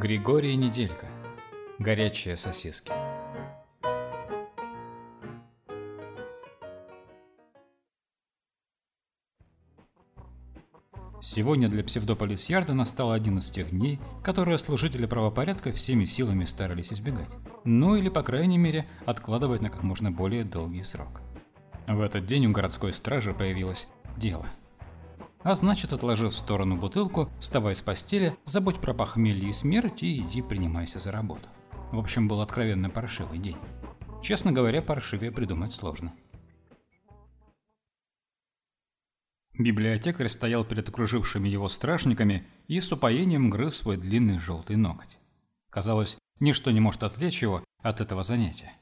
Григорий Неделька. Горячие сосиски. Сегодня для Псевдополис Ярда настал один из тех дней, которые служители правопорядка всеми силами старались избегать. Ну или, по крайней мере, откладывать на как можно более долгий срок. В этот день у городской стражи появилось дело. А значит, отложив в сторону бутылку, вставай с постели, забудь про похмелье и смерть и иди принимайся за работу. В общем, был откровенно паршивый день. Честно говоря, паршивее придумать сложно. Библиотекарь стоял перед окружившими его стражниками и с упоением грыз свой длинный желтый ноготь. Казалось, ничто не может отвлечь его от этого занятия.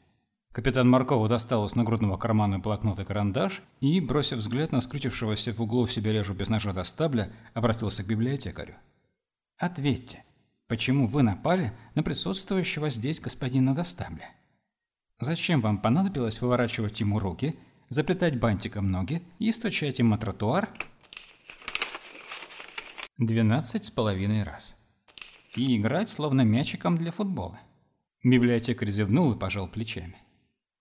Капитан Маркова достал из нагрудного кармана блокнот и карандаш и, бросив взгляд на скрутившегося в углу в себе лежу без ножа до стабля, обратился к библиотекарю. «Ответьте, почему вы напали на присутствующего здесь господина Достабля? Зачем вам понадобилось выворачивать ему руки заплетать бантиком ноги и стучать им на тротуар двенадцать с половиной раз. И играть словно мячиком для футбола. Библиотекарь зевнул и пожал плечами.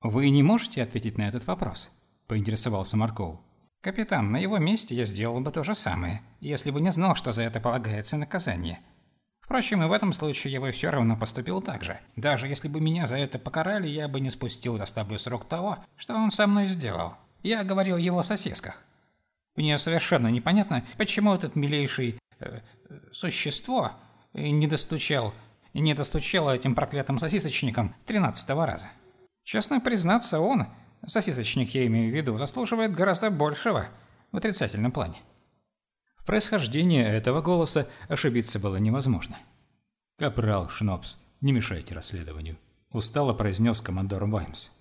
«Вы не можете ответить на этот вопрос?» – поинтересовался Марков. «Капитан, на его месте я сделал бы то же самое, если бы не знал, что за это полагается наказание», Впрочем, и в этом случае я бы все равно поступил так же. Даже если бы меня за это покарали, я бы не спустил до стабли срок того, что он со мной сделал. Я говорил о его сосисках. Мне совершенно непонятно, почему этот милейший э, существо не достучал, не достучал этим проклятым сосисочникам тринадцатого раза. Честно признаться, он, сосисочник я имею в виду, заслуживает гораздо большего в отрицательном плане. В происхождении этого голоса ошибиться было невозможно. «Капрал Шнобс, не мешайте расследованию», – устало произнес командор Ваймс.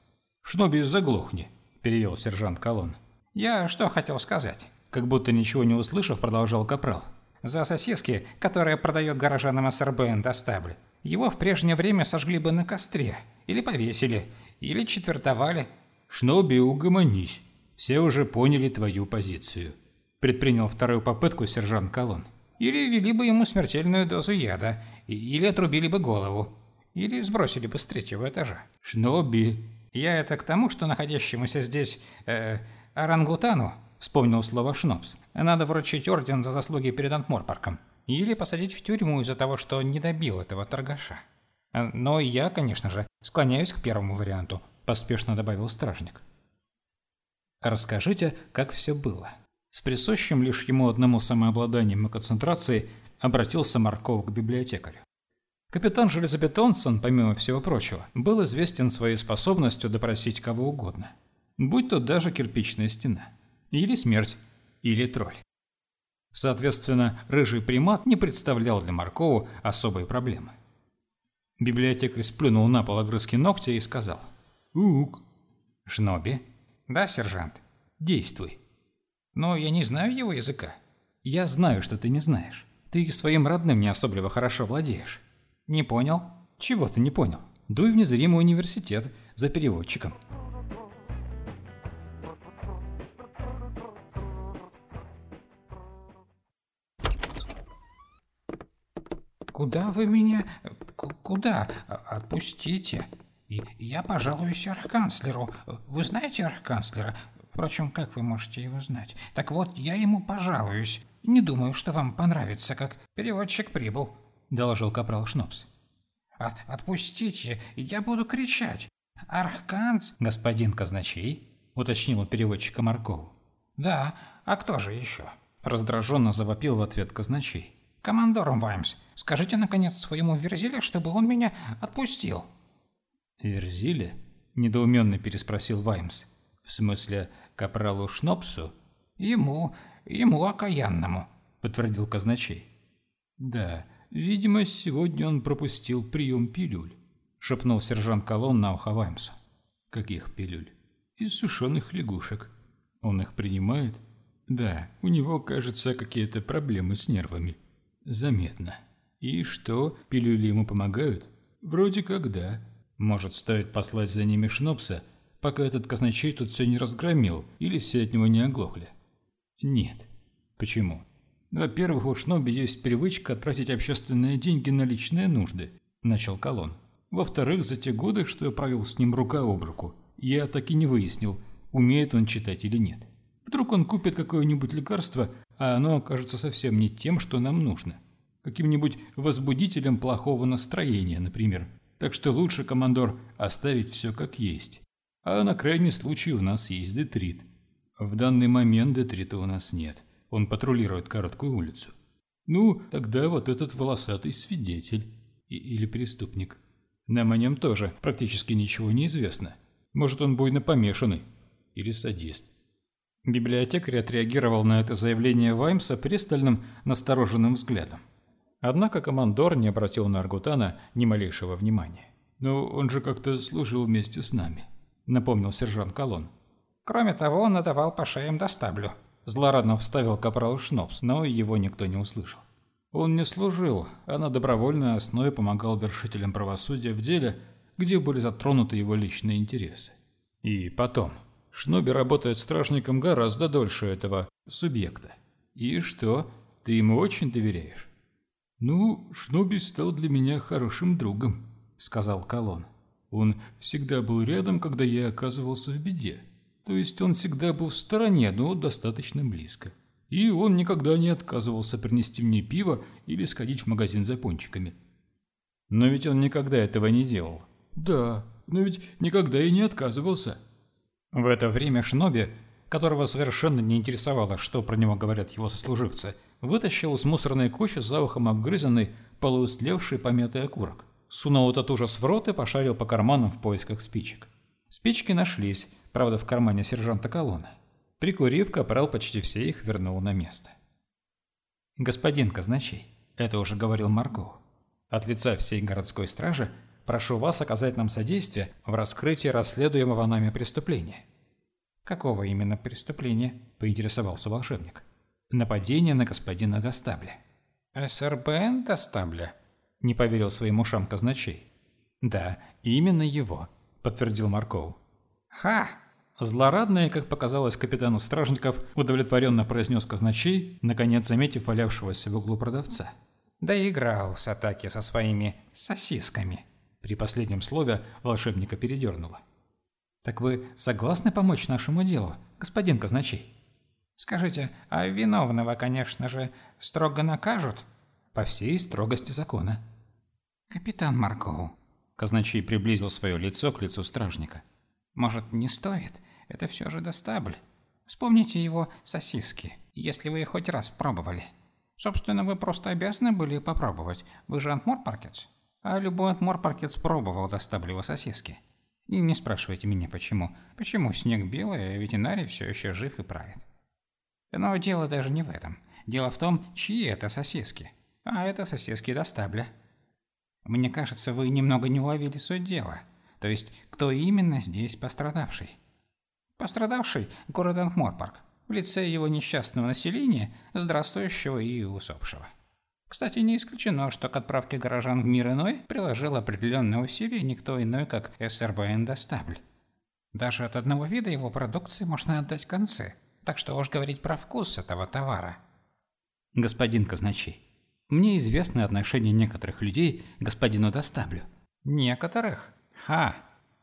«Шноби, заглохни», – перевел сержант Колон. «Я что хотел сказать?» Как будто ничего не услышав, продолжал Капрал. «За сосиски, которые продает горожанам СРБН Достабль, его в прежнее время сожгли бы на костре, или повесили, или четвертовали». «Шноби, угомонись. Все уже поняли твою позицию», предпринял вторую попытку сержант Колон. Или ввели бы ему смертельную дозу яда, или отрубили бы голову, или сбросили бы с третьего этажа. Шноби. Я это к тому, что находящемуся здесь э, орангутану, вспомнил слово Шнобс, надо вручить орден за заслуги перед Антморпарком. Или посадить в тюрьму из-за того, что не добил этого торгаша. Но я, конечно же, склоняюсь к первому варианту, поспешно добавил стражник. Расскажите, как все было. С присущим лишь ему одному самообладанием и концентрацией обратился Марков к библиотекарю. Капитан Железобетонсон, помимо всего прочего, был известен своей способностью допросить кого угодно. Будь то даже кирпичная стена. Или смерть, или тролль. Соответственно, рыжий примат не представлял для Маркова особой проблемы. Библиотекарь сплюнул на пол огрызки ногтя и сказал «Ук». «Шноби?» «Да, сержант?» «Действуй». Но я не знаю его языка. Я знаю, что ты не знаешь. Ты своим родным не особливо хорошо владеешь. Не понял? Чего ты не понял? Дуй в незримый университет за переводчиком. Куда вы меня... Куда? Отпустите. Я пожалуюсь архканцлеру. Вы знаете архканцлера? Впрочем, как вы можете его знать? Так вот, я ему пожалуюсь. Не думаю, что вам понравится, как переводчик прибыл», — доложил капрал Шнопс. От «Отпустите, я буду кричать. Архканц...» «Господин казначей?» — уточнил у переводчика Маркову. «Да, а кто же еще?» — раздраженно завопил в ответ казначей. «Командором Ваймс, скажите, наконец, своему Верзиле, чтобы он меня отпустил». «Верзиле?» — недоуменно переспросил Ваймс. «В смысле, капралу Шнопсу?» «Ему, ему окаянному», — подтвердил казначей. «Да, видимо, сегодня он пропустил прием пилюль», — шепнул сержант Колон на ухо Ваймсу. «Каких пилюль?» «Из сушеных лягушек. Он их принимает?» «Да, у него, кажется, какие-то проблемы с нервами. Заметно. И что, пилюли ему помогают?» «Вроде как да. Может, стоит послать за ними Шнопса?» пока этот казначей тут все не разгромил или все от него не оглохли? Нет. Почему? «Во-первых, у Шноби есть привычка тратить общественные деньги на личные нужды», – начал Колон. «Во-вторых, за те годы, что я провел с ним рука об руку, я так и не выяснил, умеет он читать или нет. Вдруг он купит какое-нибудь лекарство, а оно окажется совсем не тем, что нам нужно. Каким-нибудь возбудителем плохого настроения, например. Так что лучше, командор, оставить все как есть. А на крайний случай у нас есть детрит. В данный момент детрита у нас нет. Он патрулирует короткую улицу. Ну, тогда вот этот волосатый свидетель. И или преступник. Нам о нем тоже практически ничего не известно. Может, он буйно помешанный. Или садист. Библиотекарь отреагировал на это заявление Ваймса пристальным, настороженным взглядом. Однако командор не обратил на Аргутана ни малейшего внимания. «Но он же как-то служил вместе с нами», — напомнил сержант Колон. «Кроме того, он надавал по шеям достаблю», — злорадно вставил капрал Шнопс, но его никто не услышал. Он не служил, а на добровольной основе помогал вершителям правосудия в деле, где были затронуты его личные интересы. И потом, Шноби работает стражником гораздо дольше этого субъекта. И что, ты ему очень доверяешь? Ну, Шноби стал для меня хорошим другом, сказал Колон. Он всегда был рядом, когда я оказывался в беде. То есть он всегда был в стороне, но достаточно близко. И он никогда не отказывался принести мне пиво или сходить в магазин за пончиками. Но ведь он никогда этого не делал. Да, но ведь никогда и не отказывался. В это время Шноби, которого совершенно не интересовало, что про него говорят его сослуживцы, вытащил из мусорной кучи за ухом обгрызанный, полуистлевший помятый окурок. Сунул этот ужас в рот и пошарил по карманам в поисках спичек. Спички нашлись, правда, в кармане сержанта Колона. Прикурив, капрал почти все их вернул на место. «Господин казначей», — это уже говорил Марго, — «от лица всей городской стражи Прошу вас оказать нам содействие в раскрытии расследуемого нами преступления». «Какого именно преступления?» – поинтересовался волшебник. «Нападение на господина Достабля». «СРБН Достабля?» – не поверил своим ушам казначей. «Да, именно его», – подтвердил Марков. «Ха!» Злорадный, как показалось капитану стражников, удовлетворенно произнес казначей, наконец заметив валявшегося в углу продавца. «Доигрался таки со своими сосисками». При последнем слове волшебника передернуло. «Так вы согласны помочь нашему делу, господин казначей?» «Скажите, а виновного, конечно же, строго накажут?» «По всей строгости закона». «Капитан Маркоу», — казначей приблизил свое лицо к лицу стражника. «Может, не стоит? Это все же достабль. Вспомните его сосиски, если вы их хоть раз пробовали. Собственно, вы просто обязаны были попробовать. Вы же антморпаркетс». А любой отморпаркет пробовал достабливо сосиски. И не спрашивайте меня почему. Почему снег белый, а ветеринарий все еще жив и правит. Но дело даже не в этом. Дело в том, чьи это сосиски. А это сосиски достабля. Мне кажется, вы немного не уловили суть дела. То есть, кто именно здесь пострадавший? Пострадавший – город Ангморпарк, в лице его несчастного населения, здравствующего и усопшего. Кстати, не исключено, что к отправке горожан в мир иной приложил определенные усилия никто иной, как СРБН Достабль. Даже от одного вида его продукции можно отдать концы, так что уж говорить про вкус этого товара. Господин казначей, мне известны отношения некоторых людей к господину Достаблю. Некоторых? Ха!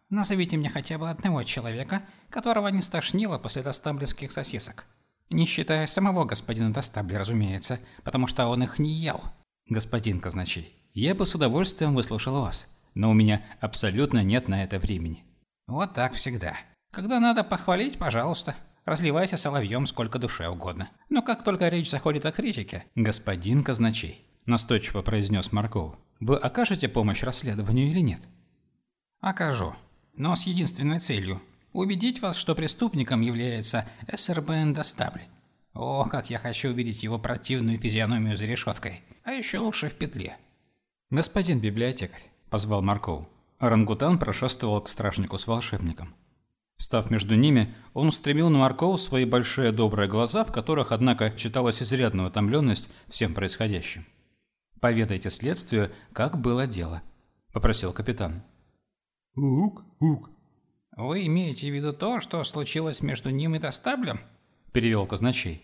Назовите мне хотя бы одного человека, которого не стошнило после достаблевских сосисок. Не считая самого господина Достабли, разумеется, потому что он их не ел. Господин казначей, я бы с удовольствием выслушал вас, но у меня абсолютно нет на это времени. Вот так всегда. Когда надо похвалить, пожалуйста. Разливайся соловьем сколько душе угодно. Но как только речь заходит о критике... Господин казначей, настойчиво произнес Марков, вы окажете помощь расследованию или нет? Окажу. Но с единственной целью убедить вас, что преступником является СРБН Достабль. О, как я хочу увидеть его противную физиономию за решеткой, а еще лучше в петле. Господин библиотекарь, позвал Марков. Орангутан прошествовал к стражнику с волшебником. Став между ними, он устремил на Маркова свои большие добрые глаза, в которых, однако, читалась изрядная утомленность всем происходящим. «Поведайте следствию, как было дело», – попросил капитан. «Ук, ук», «Вы имеете в виду то, что случилось между ним и Достаблем?» – перевел казначей.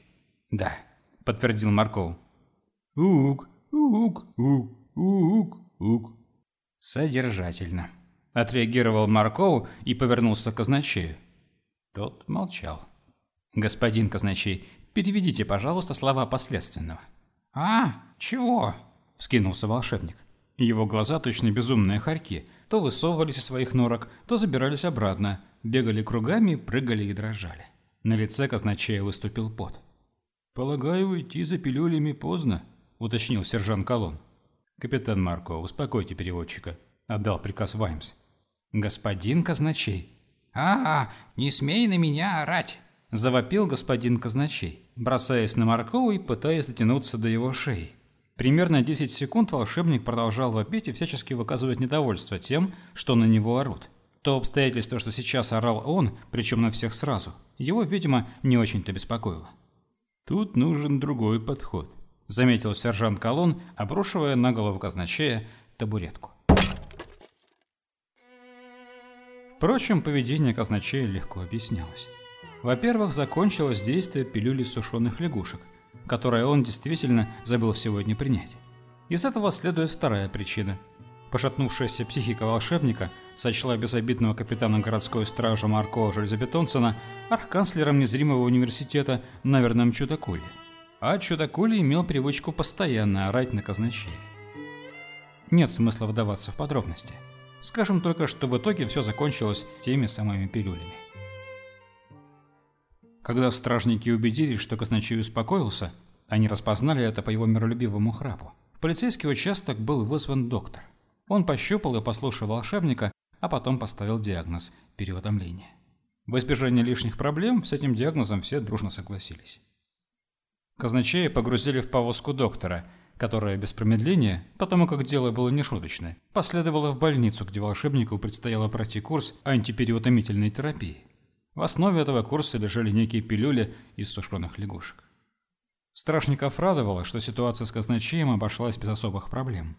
«Да, подтвердил Марков. «Ук, ук, ук, ук, ук». «Содержательно», – отреагировал Марков и повернулся к казначею. Тот молчал. «Господин казначей, переведите, пожалуйста, слова последственного». «А, чего?» – вскинулся волшебник. Его глаза, точно безумные хорьки, то высовывались из своих норок, то забирались обратно, бегали кругами, прыгали и дрожали. На лице казначея выступил пот. «Полагаю, уйти за пилюлями поздно», – уточнил сержант Колон. «Капитан Марко, успокойте переводчика», – отдал приказ Ваймс. «Господин казначей». «А, не смей на меня орать!» – завопил господин казначей, бросаясь на Маркова и пытаясь дотянуться до его шеи. Примерно 10 секунд волшебник продолжал вопить и всячески выказывать недовольство тем, что на него орут. То обстоятельство, что сейчас орал он, причем на всех сразу, его, видимо, не очень-то беспокоило. «Тут нужен другой подход», – заметил сержант Колон, обрушивая на голову казначея табуретку. Впрочем, поведение казначея легко объяснялось. Во-первых, закончилось действие пилюли сушеных лягушек – которое он действительно забыл сегодня принять. Из этого следует вторая причина. Пошатнувшаяся психика волшебника сочла безобидного капитана городской стражи Марко Железобетонсона архканцлером незримого университета на верном Чудакуле. А Чудакули имел привычку постоянно орать на казначея. Нет смысла вдаваться в подробности. Скажем только, что в итоге все закончилось теми самыми пилюлями. Когда стражники убедились, что казначей успокоился, они распознали это по его миролюбивому храпу. В полицейский участок был вызван доктор. Он пощупал и послушал волшебника, а потом поставил диагноз – переутомление. В избежание лишних проблем с этим диагнозом все дружно согласились. Казначея погрузили в повозку доктора, которая без промедления, потому как дело было нешуточное, последовала в больницу, где волшебнику предстояло пройти курс антипериутомительной терапии. В основе этого курса лежали некие пилюли из сушеных лягушек. Страшников радовало, что ситуация с казначеем обошлась без особых проблем.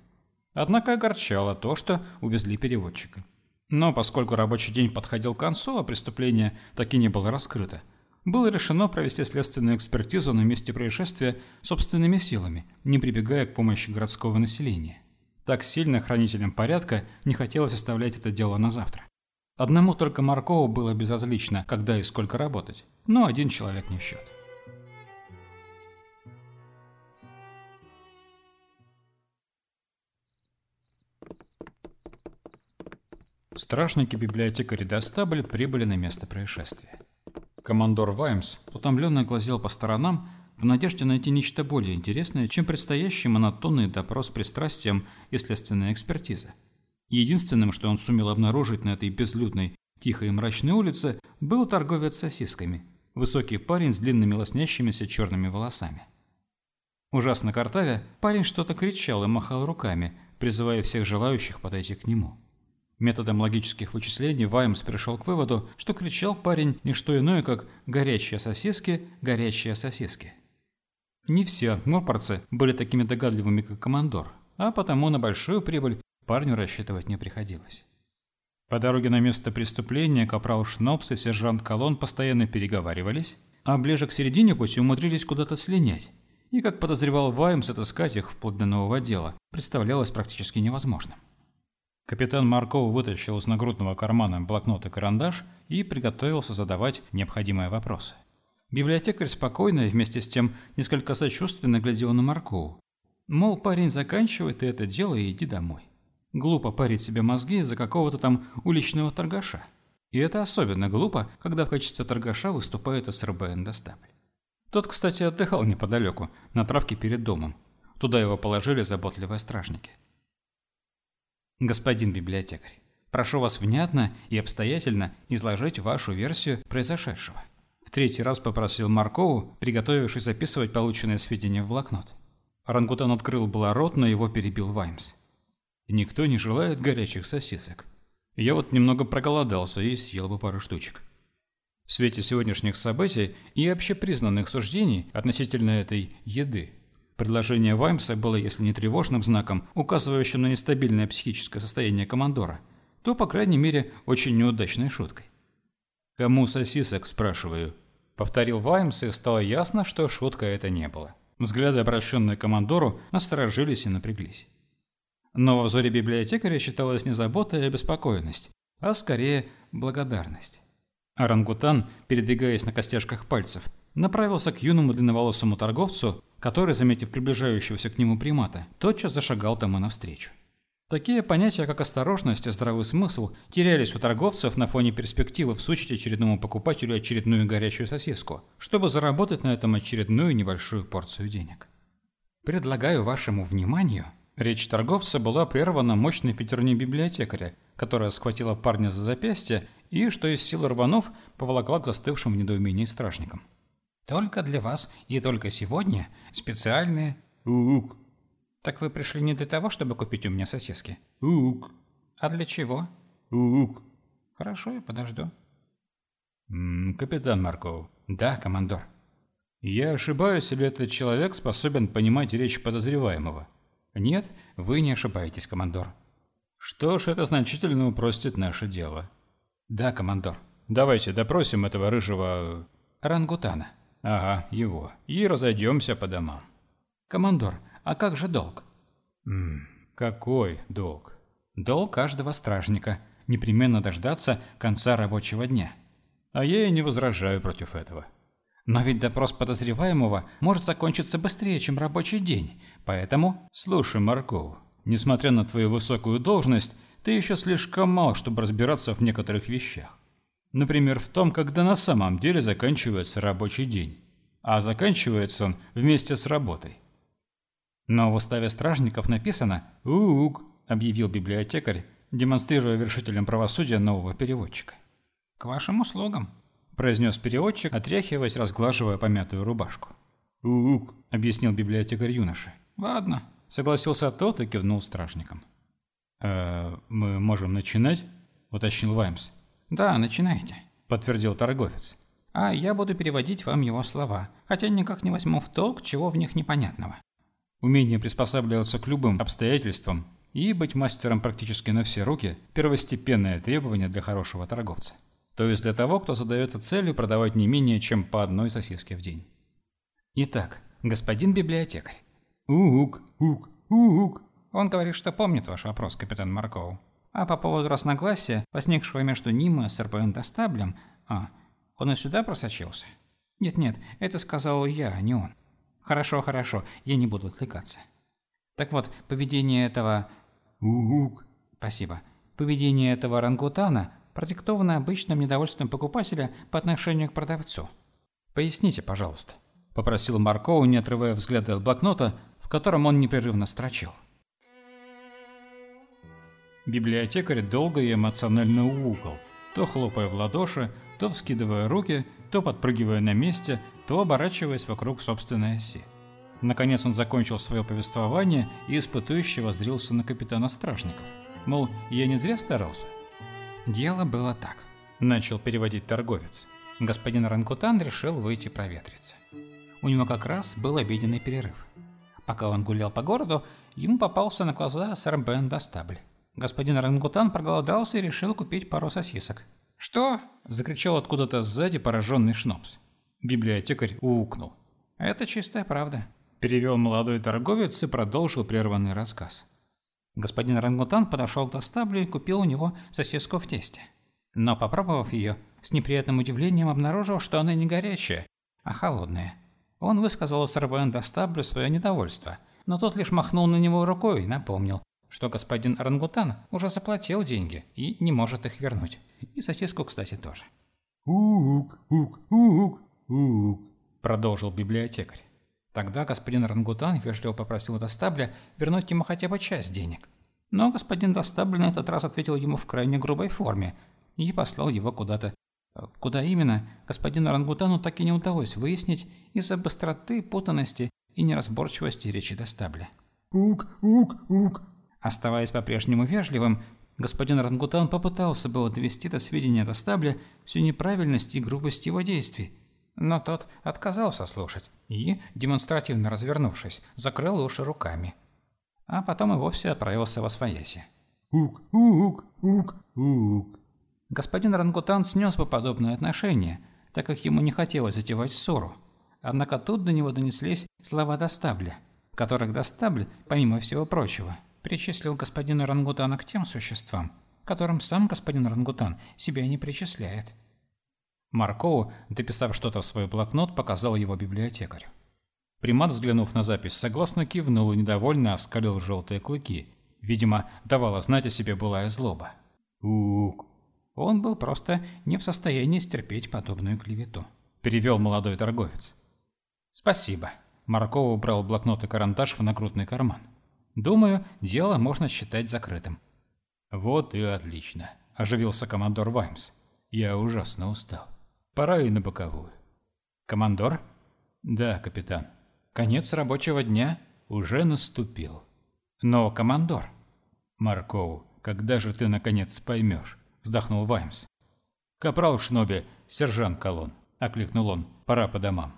Однако огорчало то, что увезли переводчика. Но поскольку рабочий день подходил к концу, а преступление так и не было раскрыто, было решено провести следственную экспертизу на месте происшествия собственными силами, не прибегая к помощи городского населения. Так сильно хранителям порядка не хотелось оставлять это дело на завтра. Одному только Маркову было безразлично, когда и сколько работать, но один человек не в счет. Страшники библиотекари Достабль прибыли на место происшествия. Командор Ваймс утомленно глазел по сторонам в надежде найти нечто более интересное, чем предстоящий монотонный допрос пристрастием и следственная экспертиза. Единственным, что он сумел обнаружить на этой безлюдной, тихой и мрачной улице, был торговец сосисками, высокий парень с длинными лоснящимися черными волосами. Ужасно картавя, парень что-то кричал и махал руками, призывая всех желающих подойти к нему. Методом логических вычислений Ваймс пришел к выводу, что кричал парень не что иное, как «горячие сосиски, горячие сосиски». Не все антморпорцы были такими догадливыми, как командор, а потому на большую прибыль парню рассчитывать не приходилось. По дороге на место преступления капрал Шнопс и сержант Колон постоянно переговаривались, а ближе к середине пути умудрились куда-то слинять. И, как подозревал Ваймс, отыскать их вплоть до нового дела представлялось практически невозможным. Капитан Марков вытащил из нагрудного кармана блокнот и карандаш и приготовился задавать необходимые вопросы. Библиотекарь спокойно и вместе с тем несколько сочувственно глядел на Маркову. Мол, парень, заканчивай ты это дело и иди домой. Глупо парить себе мозги из-за какого-то там уличного торгаша. И это особенно глупо, когда в качестве торгаша выступает СРБ Эндостабль. Тот, кстати, отдыхал неподалеку, на травке перед домом. Туда его положили заботливые стражники. Господин библиотекарь, прошу вас внятно и обстоятельно изложить вашу версию произошедшего. В третий раз попросил Маркову, приготовившись записывать полученные сведения в блокнот. Рангутан открыл было рот, но его перебил Ваймс. Никто не желает горячих сосисок. Я вот немного проголодался и съел бы пару штучек. В свете сегодняшних событий и общепризнанных суждений относительно этой еды, предложение Ваймса было, если не тревожным знаком, указывающим на нестабильное психическое состояние командора, то, по крайней мере, очень неудачной шуткой. «Кому сосисок?» – спрашиваю. Повторил Ваймс, и стало ясно, что шутка это не была. Взгляды, обращенные к командору, насторожились и напряглись. Но в взоре библиотекаря считалась не забота и обеспокоенность, а скорее благодарность. Орангутан, передвигаясь на костяшках пальцев, направился к юному длинноволосому торговцу, который, заметив приближающегося к нему примата, тотчас зашагал тому навстречу. Такие понятия, как осторожность и здравый смысл, терялись у торговцев на фоне перспективы всучить очередному покупателю очередную горячую сосиску, чтобы заработать на этом очередную небольшую порцию денег. Предлагаю вашему вниманию Речь торговца была прервана мощной пятерней библиотекаря, которая схватила парня за запястье и, что из силы рванув, поволокла к застывшим в недоумении стражникам. «Только для вас и только сегодня специальные...» «Ук». «Так вы пришли не для того, чтобы купить у меня сосиски?» «Ук». «А для чего?» «Ук». «Хорошо, я подожду». М -м, «Капитан Марков». «Да, командор». «Я ошибаюсь, или этот человек способен понимать речь подозреваемого?» Нет, вы не ошибаетесь, командор. Что ж, это значительно упростит наше дело. Да, командор. Давайте допросим этого рыжего... Рангутана. Ага, его. И разойдемся по домам. Командор, а как же долг? Ммм, какой долг? Долг каждого стражника. Непременно дождаться конца рабочего дня. А я и не возражаю против этого. Но ведь допрос подозреваемого может закончиться быстрее, чем рабочий день, поэтому... Слушай, Марков, несмотря на твою высокую должность, ты еще слишком мал, чтобы разбираться в некоторых вещах. Например, в том, когда на самом деле заканчивается рабочий день. А заканчивается он вместе с работой. Но в уставе стражников написано «Ук», объявил библиотекарь, демонстрируя вершителям правосудия нового переводчика. «К вашим услугам», произнес переводчик, отряхиваясь, разглаживая помятую рубашку. «Ук», — объяснил библиотекарь юноши. «Ладно», — согласился тот и кивнул стражникам. «Э, «Мы можем начинать?» — уточнил Ваймс. «Да, начинайте», — подтвердил торговец. «А я буду переводить вам его слова, хотя никак не возьму в толк, чего в них непонятного». Умение приспосабливаться к любым обстоятельствам и быть мастером практически на все руки – первостепенное требование для хорошего торговца то есть для того, кто задается целью продавать не менее чем по одной сосиске в день. Итак, господин библиотекарь. Ук, ук, ук. Он говорит, что помнит ваш вопрос, капитан Марков. А по поводу разногласия, возникшего между ним и СРПН Достаблем, а, он и сюда просочился? Нет-нет, это сказал я, а не он. Хорошо, хорошо, я не буду отвлекаться. Так вот, поведение этого... Ук. Спасибо. Поведение этого рангутана продиктовано обычным недовольством покупателя по отношению к продавцу. «Поясните, пожалуйста», – попросил Маркоу, не отрывая взгляда от блокнота, котором он непрерывно строчил. Библиотекарь долго и эмоционально угол, то хлопая в ладоши, то вскидывая руки, то подпрыгивая на месте, то оборачиваясь вокруг собственной оси. Наконец он закончил свое повествование и испытующе воззрился на капитана Стражников. Мол, я не зря старался. Дело было так. Начал переводить торговец. Господин Рангутан решил выйти проветриться. У него как раз был обеденный перерыв. Пока он гулял по городу, ему попался на глаза сэр Бен Достабль. Господин Рангутан проголодался и решил купить пару сосисок. «Что?» – закричал откуда-то сзади пораженный Шнопс. Библиотекарь уукнул. «Это чистая правда», – перевел молодой торговец и продолжил прерванный рассказ. Господин Рангутан подошел к Достаблю и купил у него сосиску в тесте. Но попробовав ее, с неприятным удивлением обнаружил, что она не горячая, а холодная. Он высказал Сарбен Достаблю свое недовольство, но тот лишь махнул на него рукой и напомнил, что господин Рангутан уже заплатил деньги и не может их вернуть. И сосиску, кстати, тоже. «Ук, ук, ук, ук», – продолжил библиотекарь. Тогда господин Рангутан вежливо попросил Достабля вернуть ему хотя бы часть денег. Но господин Достабль на этот раз ответил ему в крайне грубой форме и послал его куда-то. Куда именно, господину Рангутану так и не удалось выяснить из-за быстроты, путанности и неразборчивости речи Достабля. «Ук, ук, ук!» Оставаясь по-прежнему вежливым, господин Рангутан попытался было довести до сведения Достабля всю неправильность и грубость его действий, но тот отказался слушать и, демонстративно развернувшись, закрыл уши руками. А потом и вовсе отправился во свояси. «Ук, ук, ук, ук». Господин Рангутан снес бы подобное отношение, так как ему не хотелось затевать ссору. Однако тут до него донеслись слова Достабля, которых Достабль, помимо всего прочего, причислил господина Рангутана к тем существам, которым сам господин Рангутан себя не причисляет. Маркоу, дописав что-то в свой блокнот, показал его библиотекарю. Примат, взглянув на запись, согласно кивнул и недовольно оскалил желтые клыки. Видимо, давала знать о себе былая злоба. Ук. Он был просто не в состоянии стерпеть подобную клевету. Перевел молодой торговец. Спасибо. Марков убрал блокнот и карандаш в нагрудный карман. Думаю, дело можно считать закрытым. Вот и отлично. Оживился командор Ваймс. Я ужасно устал. Пора и на боковую. Командор? Да, капитан. Конец рабочего дня уже наступил. Но, командор... Марков, когда же ты наконец поймешь? Вздохнул Ваймс. Капрал Шноби, сержант Колон. Окликнул он. Пора по домам.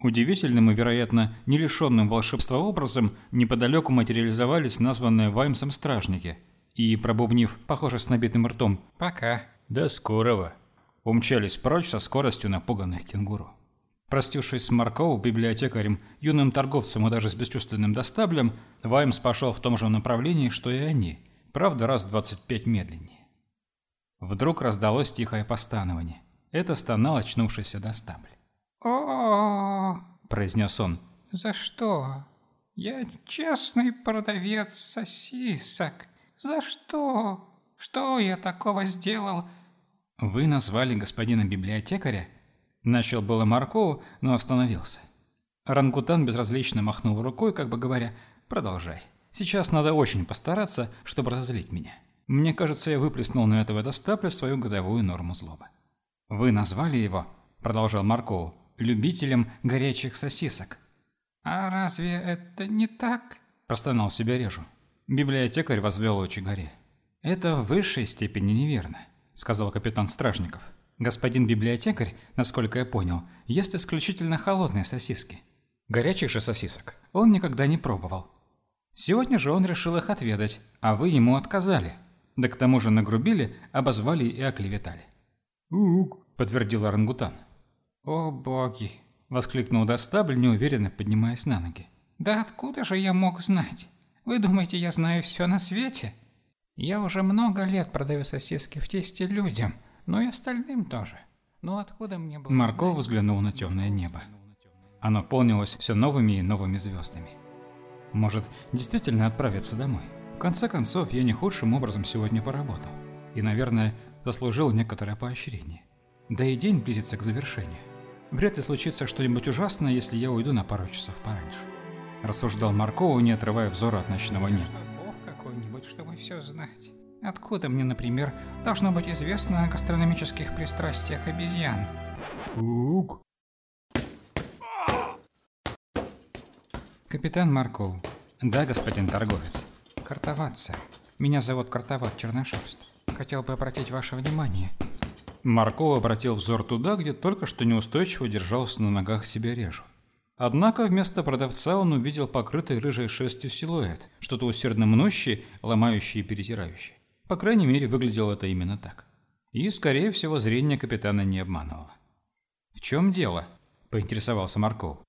Удивительным и, вероятно, не лишенным волшебства образом неподалеку материализовались названные Ваймсом стражники. И, пробубнив, похоже, с набитым ртом «Пока». «До скорого», умчались прочь со скоростью напуганных кенгуру. Простившись с Маркоу, библиотекарем, юным торговцем и даже с бесчувственным достаблем, Ваймс пошел в том же направлении, что и они, правда, раз в 25 медленнее. Вдруг раздалось тихое постанование. Это стонал очнувшийся достабль. о произнес он. «За что? Я честный продавец сосисок. За что? Что я такого сделал?» «Вы назвали господина библиотекаря Начал было Маркову, но остановился. Рангутан безразлично махнул рукой, как бы говоря, «Продолжай. Сейчас надо очень постараться, чтобы разозлить меня. Мне кажется, я выплеснул на этого достапля свою годовую норму злобы». «Вы назвали его», — продолжал Марков, «любителем горячих сосисок». «А разве это не так?» – простонал себя режу. Библиотекарь возвел очи горе. «Это в высшей степени неверно», – сказал капитан Стражников. Господин библиотекарь, насколько я понял, ест исключительно холодные сосиски. Горячих же сосисок он никогда не пробовал. Сегодня же он решил их отведать, а вы ему отказали. Да к тому же нагрубили, обозвали и оклеветали. «Ук», — подтвердил орангутан. «О боги!» — воскликнул Достабль, неуверенно поднимаясь на ноги. «Да откуда же я мог знать? Вы думаете, я знаю все на свете? Я уже много лет продаю сосиски в тесте людям, но и остальным тоже. Но откуда мне было Марков взглянул на темное небо. Оно полнилось все новыми и новыми звездами. Может, действительно отправиться домой? В конце концов, я не худшим образом сегодня поработал. И, наверное, заслужил некоторое поощрение. Да и день близится к завершению. Вряд ли случится что-нибудь ужасное, если я уйду на пару часов пораньше. Рассуждал Марков, не отрывая взора от ночного неба. Бог какой-нибудь, чтобы все знать. Откуда мне, например, должно быть известно о гастрономических пристрастиях обезьян? Ук. Капитан Марков. Да, господин торговец. Картоваться. Меня зовут Картоват Черношерст. Хотел бы обратить ваше внимание. Марков обратил взор туда, где только что неустойчиво держался на ногах себе режу. Однако вместо продавца он увидел покрытый рыжей шерстью силуэт, что-то усердно мнущий, ломающий и перетирающий. По крайней мере, выглядело это именно так. И, скорее всего, зрение капитана не обманывало. «В чем дело?» – поинтересовался Марков.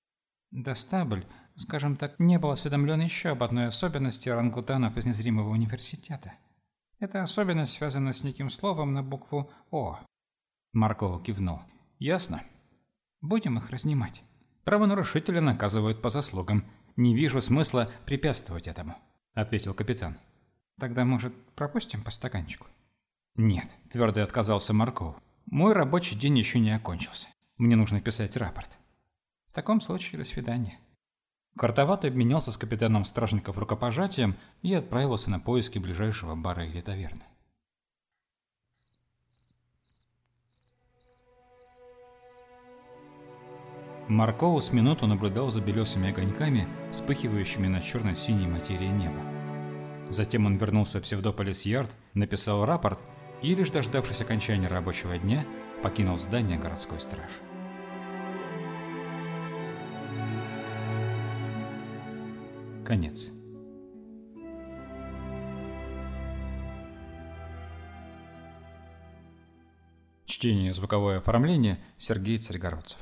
«Достабль, скажем так, не был осведомлен еще об одной особенности орангутанов из незримого университета. Эта особенность связана с неким словом на букву «О». Марков кивнул. «Ясно. Будем их разнимать». «Правонарушителя наказывают по заслугам. Не вижу смысла препятствовать этому», – ответил капитан. Тогда, может, пропустим по стаканчику? Нет, твердо отказался Марков. Мой рабочий день еще не окончился. Мне нужно писать рапорт. В таком случае, до свидания. Картоватый обменялся с капитаном стражников рукопожатием и отправился на поиски ближайшего бара или таверны. Маркоу с минуту наблюдал за белесыми огоньками, вспыхивающими на черно-синей материи неба. Затем он вернулся в Псевдополис-Ярд, написал рапорт и, лишь дождавшись окончания рабочего дня, покинул здание городской стражи. Конец. Чтение и звуковое оформление Сергей Царегородцев.